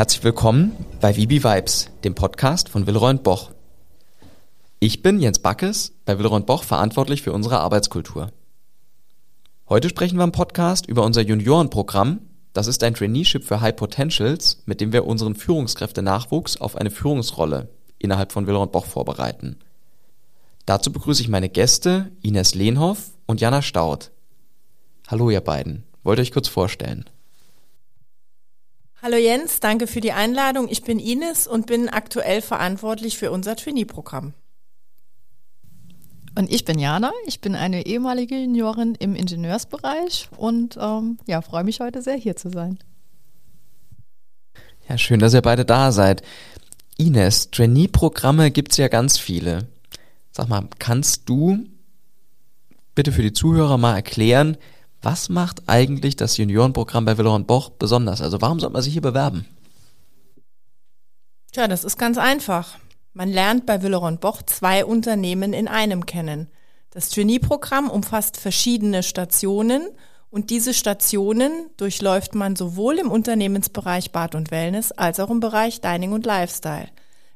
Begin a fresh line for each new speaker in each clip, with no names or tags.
Herzlich willkommen bei Vibi Vibes, dem Podcast von Willroy Boch. Ich bin Jens Backes, bei Willroy Boch verantwortlich für unsere Arbeitskultur. Heute sprechen wir im Podcast über unser Juniorenprogramm. Das ist ein Traineeship für High Potentials, mit dem wir unseren Führungskräfte-Nachwuchs auf eine Führungsrolle innerhalb von Willroy Boch vorbereiten. Dazu begrüße ich meine Gäste Ines Lehnhoff und Jana Staud. Hallo ihr beiden, wollt ihr euch kurz vorstellen?
Hallo Jens, danke für die Einladung. Ich bin Ines und bin aktuell verantwortlich für unser Trainee-Programm.
Und ich bin Jana, ich bin eine ehemalige Juniorin im Ingenieursbereich und ähm, ja, freue mich heute sehr hier zu sein.
Ja, schön, dass ihr beide da seid. Ines, Trainee-Programme gibt es ja ganz viele. Sag mal, kannst du bitte für die Zuhörer mal erklären, was macht eigentlich das Juniorenprogramm bei Willeron Boch besonders? Also warum sollte man sich hier bewerben?
Tja, das ist ganz einfach. Man lernt bei Willeron Boch zwei Unternehmen in einem kennen. Das Trainee-Programm umfasst verschiedene Stationen und diese Stationen durchläuft man sowohl im Unternehmensbereich Bad und Wellness als auch im Bereich Dining und Lifestyle.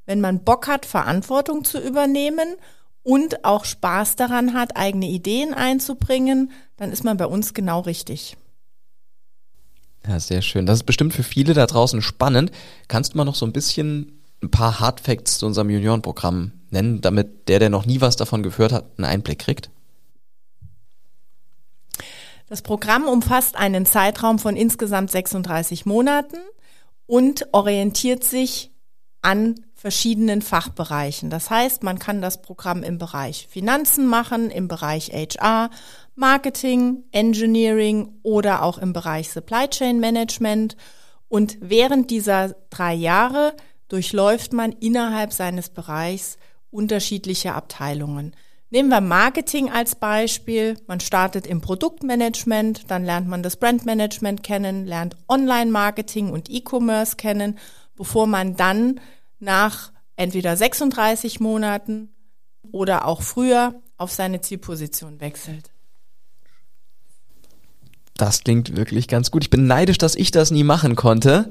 Wenn man Bock hat, Verantwortung zu übernehmen und auch Spaß daran hat, eigene Ideen einzubringen, dann ist man bei uns genau richtig.
Ja, sehr schön. Das ist bestimmt für viele da draußen spannend. Kannst du mal noch so ein bisschen ein paar Hardfacts zu unserem Juniorenprogramm nennen, damit der, der noch nie was davon gehört hat, einen Einblick kriegt?
Das Programm umfasst einen Zeitraum von insgesamt 36 Monaten und orientiert sich an verschiedenen Fachbereichen. Das heißt, man kann das Programm im Bereich Finanzen machen, im Bereich HR, Marketing, Engineering oder auch im Bereich Supply Chain Management. Und während dieser drei Jahre durchläuft man innerhalb seines Bereichs unterschiedliche Abteilungen. Nehmen wir Marketing als Beispiel. Man startet im Produktmanagement, dann lernt man das Brandmanagement kennen, lernt Online-Marketing und E-Commerce kennen, bevor man dann nach entweder 36 Monaten oder auch früher auf seine Zielposition wechselt.
Das klingt wirklich ganz gut. Ich bin neidisch, dass ich das nie machen konnte.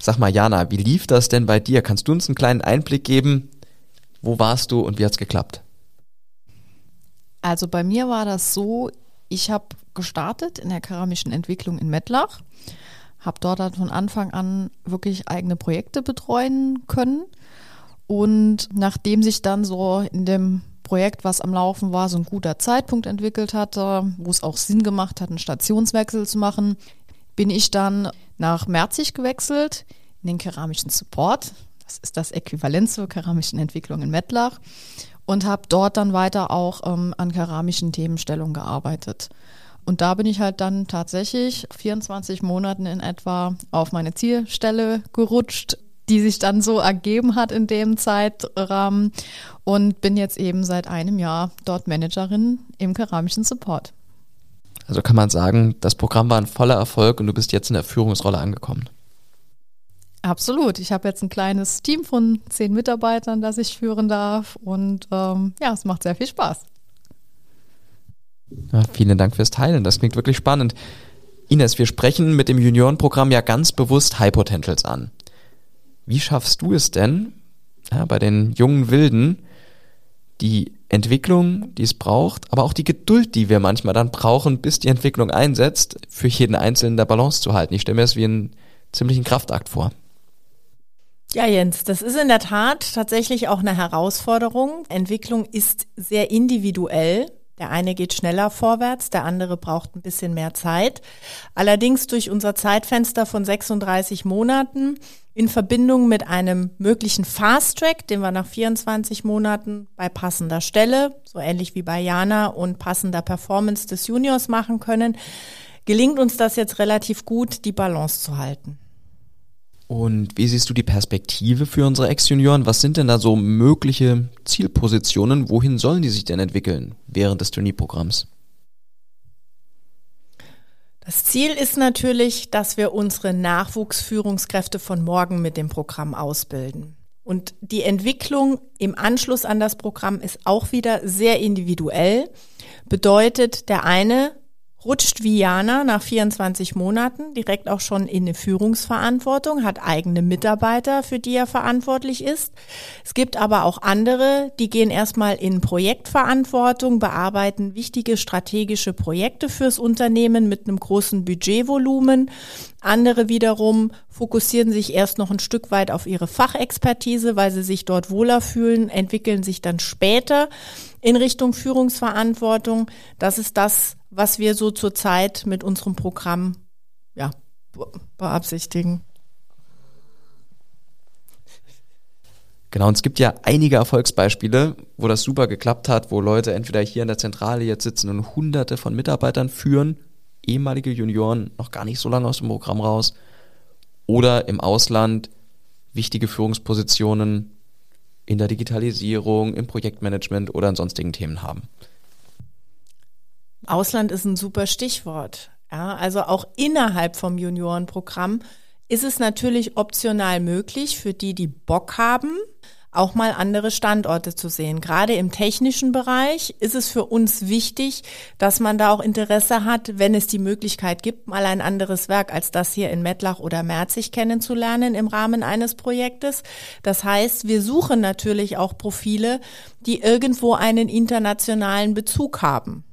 Sag mal, Jana, wie lief das denn bei dir? Kannst du uns einen kleinen Einblick geben? Wo warst du und wie hat's geklappt?
Also bei mir war das so, ich habe gestartet in der keramischen Entwicklung in Mettlach habe dort dann von Anfang an wirklich eigene Projekte betreuen können. Und nachdem sich dann so in dem Projekt, was am Laufen war, so ein guter Zeitpunkt entwickelt hatte, wo es auch Sinn gemacht hat, einen Stationswechsel zu machen, bin ich dann nach Merzig gewechselt in den keramischen Support. Das ist das Äquivalent zur keramischen Entwicklung in Mettlach und habe dort dann weiter auch ähm, an keramischen Themenstellungen gearbeitet. Und da bin ich halt dann tatsächlich 24 Monaten in etwa auf meine Zielstelle gerutscht, die sich dann so ergeben hat in dem Zeitrahmen und bin jetzt eben seit einem Jahr dort Managerin im keramischen Support.
Also kann man sagen, das Programm war ein voller Erfolg und du bist jetzt in der Führungsrolle angekommen.
Absolut. Ich habe jetzt ein kleines Team von zehn Mitarbeitern, das ich führen darf und ähm, ja, es macht sehr viel Spaß.
Ja, vielen Dank fürs Teilen. Das klingt wirklich spannend. Ines, wir sprechen mit dem Juniorenprogramm ja ganz bewusst High Potentials an. Wie schaffst du es denn, ja, bei den jungen Wilden, die Entwicklung, die es braucht, aber auch die Geduld, die wir manchmal dann brauchen, bis die Entwicklung einsetzt, für jeden Einzelnen der Balance zu halten? Ich stelle mir das wie einen ziemlichen Kraftakt vor.
Ja, Jens, das ist in der Tat tatsächlich auch eine Herausforderung. Entwicklung ist sehr individuell. Der eine geht schneller vorwärts, der andere braucht ein bisschen mehr Zeit. Allerdings durch unser Zeitfenster von 36 Monaten in Verbindung mit einem möglichen Fast Track, den wir nach 24 Monaten bei passender Stelle, so ähnlich wie bei Jana und passender Performance des Juniors machen können, gelingt uns das jetzt relativ gut, die Balance zu halten.
Und wie siehst du die Perspektive für unsere Ex-Junioren? Was sind denn da so mögliche Zielpositionen? Wohin sollen die sich denn entwickeln während des Turnierprogramms?
Das Ziel ist natürlich, dass wir unsere Nachwuchsführungskräfte von morgen mit dem Programm ausbilden. Und die Entwicklung im Anschluss an das Programm ist auch wieder sehr individuell. Bedeutet, der eine rutscht Viana nach 24 Monaten direkt auch schon in eine Führungsverantwortung, hat eigene Mitarbeiter, für die er verantwortlich ist. Es gibt aber auch andere, die gehen erstmal in Projektverantwortung, bearbeiten wichtige strategische Projekte fürs Unternehmen mit einem großen Budgetvolumen. Andere wiederum fokussieren sich erst noch ein Stück weit auf ihre Fachexpertise, weil sie sich dort wohler fühlen, entwickeln sich dann später in Richtung Führungsverantwortung. Das ist das, was wir so zurzeit mit unserem Programm ja, beabsichtigen.
Genau, und es gibt ja einige Erfolgsbeispiele, wo das super geklappt hat, wo Leute entweder hier in der Zentrale jetzt sitzen und hunderte von Mitarbeitern führen, ehemalige Junioren noch gar nicht so lange aus dem Programm raus, oder im Ausland wichtige Führungspositionen in der Digitalisierung, im Projektmanagement oder in sonstigen Themen haben.
Ausland ist ein super Stichwort. Ja, also auch innerhalb vom Juniorenprogramm ist es natürlich optional möglich für die, die Bock haben, auch mal andere Standorte zu sehen. Gerade im technischen Bereich ist es für uns wichtig, dass man da auch Interesse hat, wenn es die Möglichkeit gibt, mal ein anderes Werk als das hier in Mettlach oder Merzig kennenzulernen im Rahmen eines Projektes. Das heißt, wir suchen natürlich auch Profile, die irgendwo einen internationalen Bezug haben.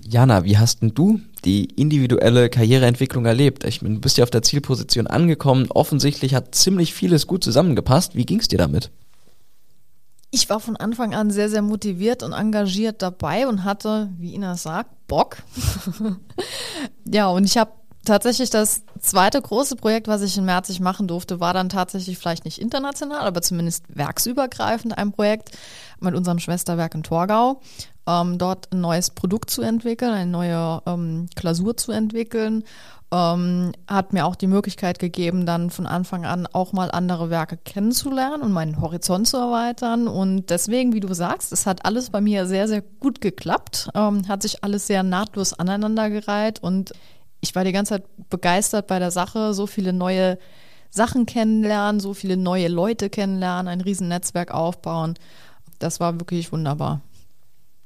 Jana, wie hast denn du die individuelle Karriereentwicklung erlebt? Ich meine, du bist ja auf der Zielposition angekommen. Offensichtlich hat ziemlich vieles gut zusammengepasst. Wie ging es dir damit?
Ich war von Anfang an sehr, sehr motiviert und engagiert dabei und hatte, wie Ina sagt, Bock. ja, und ich habe tatsächlich das zweite große Projekt, was ich in Merzig machen durfte, war dann tatsächlich vielleicht nicht international, aber zumindest werksübergreifend ein Projekt mit unserem Schwesterwerk in Torgau ähm, dort ein neues Produkt zu entwickeln, eine neue ähm, Klausur zu entwickeln. Ähm, hat mir auch die Möglichkeit gegeben, dann von Anfang an auch mal andere Werke kennenzulernen und meinen Horizont zu erweitern. Und deswegen, wie du sagst, es hat alles bei mir sehr, sehr gut geklappt, ähm, hat sich alles sehr nahtlos aneinandergereiht und ich war die ganze Zeit begeistert bei der Sache, so viele neue Sachen kennenlernen, so viele neue Leute kennenlernen, ein Riesennetzwerk aufbauen. Das war wirklich wunderbar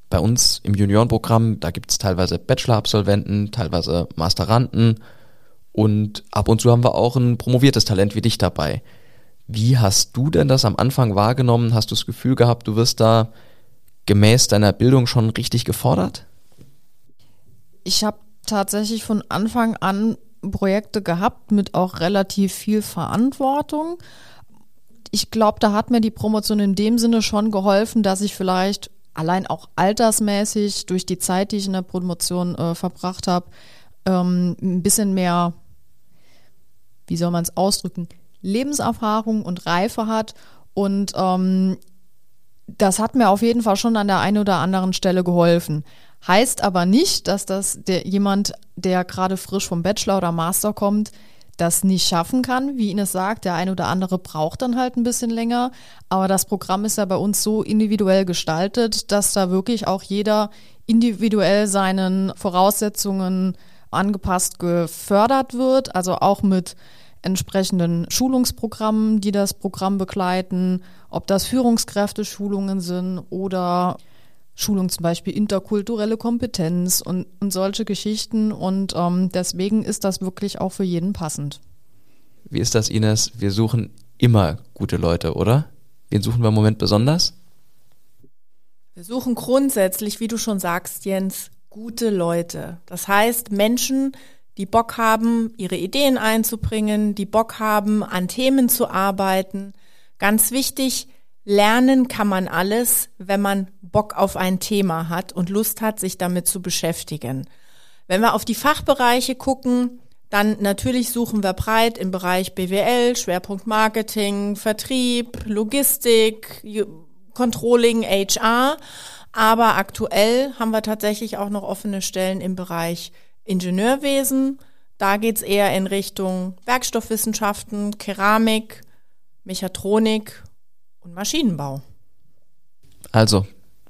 bei uns im Juniorenprogramm, da gibt es teilweise Bachelor-Absolventen, teilweise Masteranden und ab und zu haben wir auch ein promoviertes Talent wie dich dabei. Wie hast du denn das am Anfang wahrgenommen? Hast du das Gefühl gehabt, du wirst da gemäß deiner Bildung schon richtig gefordert?
Ich habe tatsächlich von Anfang an Projekte gehabt mit auch relativ viel Verantwortung. Ich glaube, da hat mir die Promotion in dem Sinne schon geholfen, dass ich vielleicht allein auch altersmäßig durch die Zeit, die ich in der Promotion äh, verbracht habe, ähm, ein bisschen mehr, wie soll man es ausdrücken, Lebenserfahrung und Reife hat. Und ähm, das hat mir auf jeden Fall schon an der einen oder anderen Stelle geholfen. Heißt aber nicht, dass das der, jemand, der gerade frisch vom Bachelor oder Master kommt, das nicht schaffen kann. Wie Ines sagt, der eine oder andere braucht dann halt ein bisschen länger. Aber das Programm ist ja bei uns so individuell gestaltet, dass da wirklich auch jeder individuell seinen Voraussetzungen angepasst gefördert wird. Also auch mit entsprechenden Schulungsprogrammen, die das Programm begleiten, ob das Führungskräfte-Schulungen sind oder Schulung zum Beispiel interkulturelle Kompetenz und, und solche Geschichten. Und ähm, deswegen ist das wirklich auch für jeden passend.
Wie ist das, Ines? Wir suchen immer gute Leute, oder? Wen suchen wir im Moment besonders?
Wir suchen grundsätzlich, wie du schon sagst, Jens, gute Leute. Das heißt Menschen, die Bock haben, ihre Ideen einzubringen, die Bock haben, an Themen zu arbeiten. Ganz wichtig, Lernen kann man alles, wenn man Bock auf ein Thema hat und Lust hat, sich damit zu beschäftigen. Wenn wir auf die Fachbereiche gucken, dann natürlich suchen wir breit im Bereich BWL, Schwerpunkt Marketing, Vertrieb, Logistik, Controlling, HR. Aber aktuell haben wir tatsächlich auch noch offene Stellen im Bereich Ingenieurwesen. Da geht's eher in Richtung Werkstoffwissenschaften, Keramik, Mechatronik und Maschinenbau.
Also,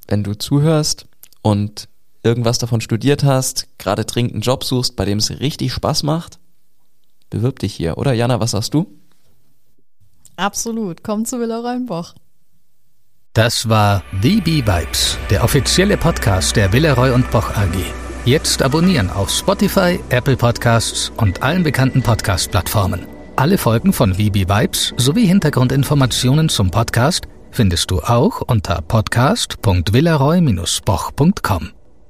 wenn du zuhörst und irgendwas davon studiert hast, gerade dringend einen Job suchst, bei dem es richtig Spaß macht, bewirb dich hier. Oder Jana, was sagst du?
Absolut. Komm zu Villa Rheinbach.
Das war The Bee Vibes, der offizielle Podcast der Willeroy und Boch AG. Jetzt abonnieren auf Spotify, Apple Podcasts und allen bekannten Podcast-Plattformen. Alle Folgen von VB Vibes sowie Hintergrundinformationen zum Podcast findest du auch unter podcast.villaroy-boch.com.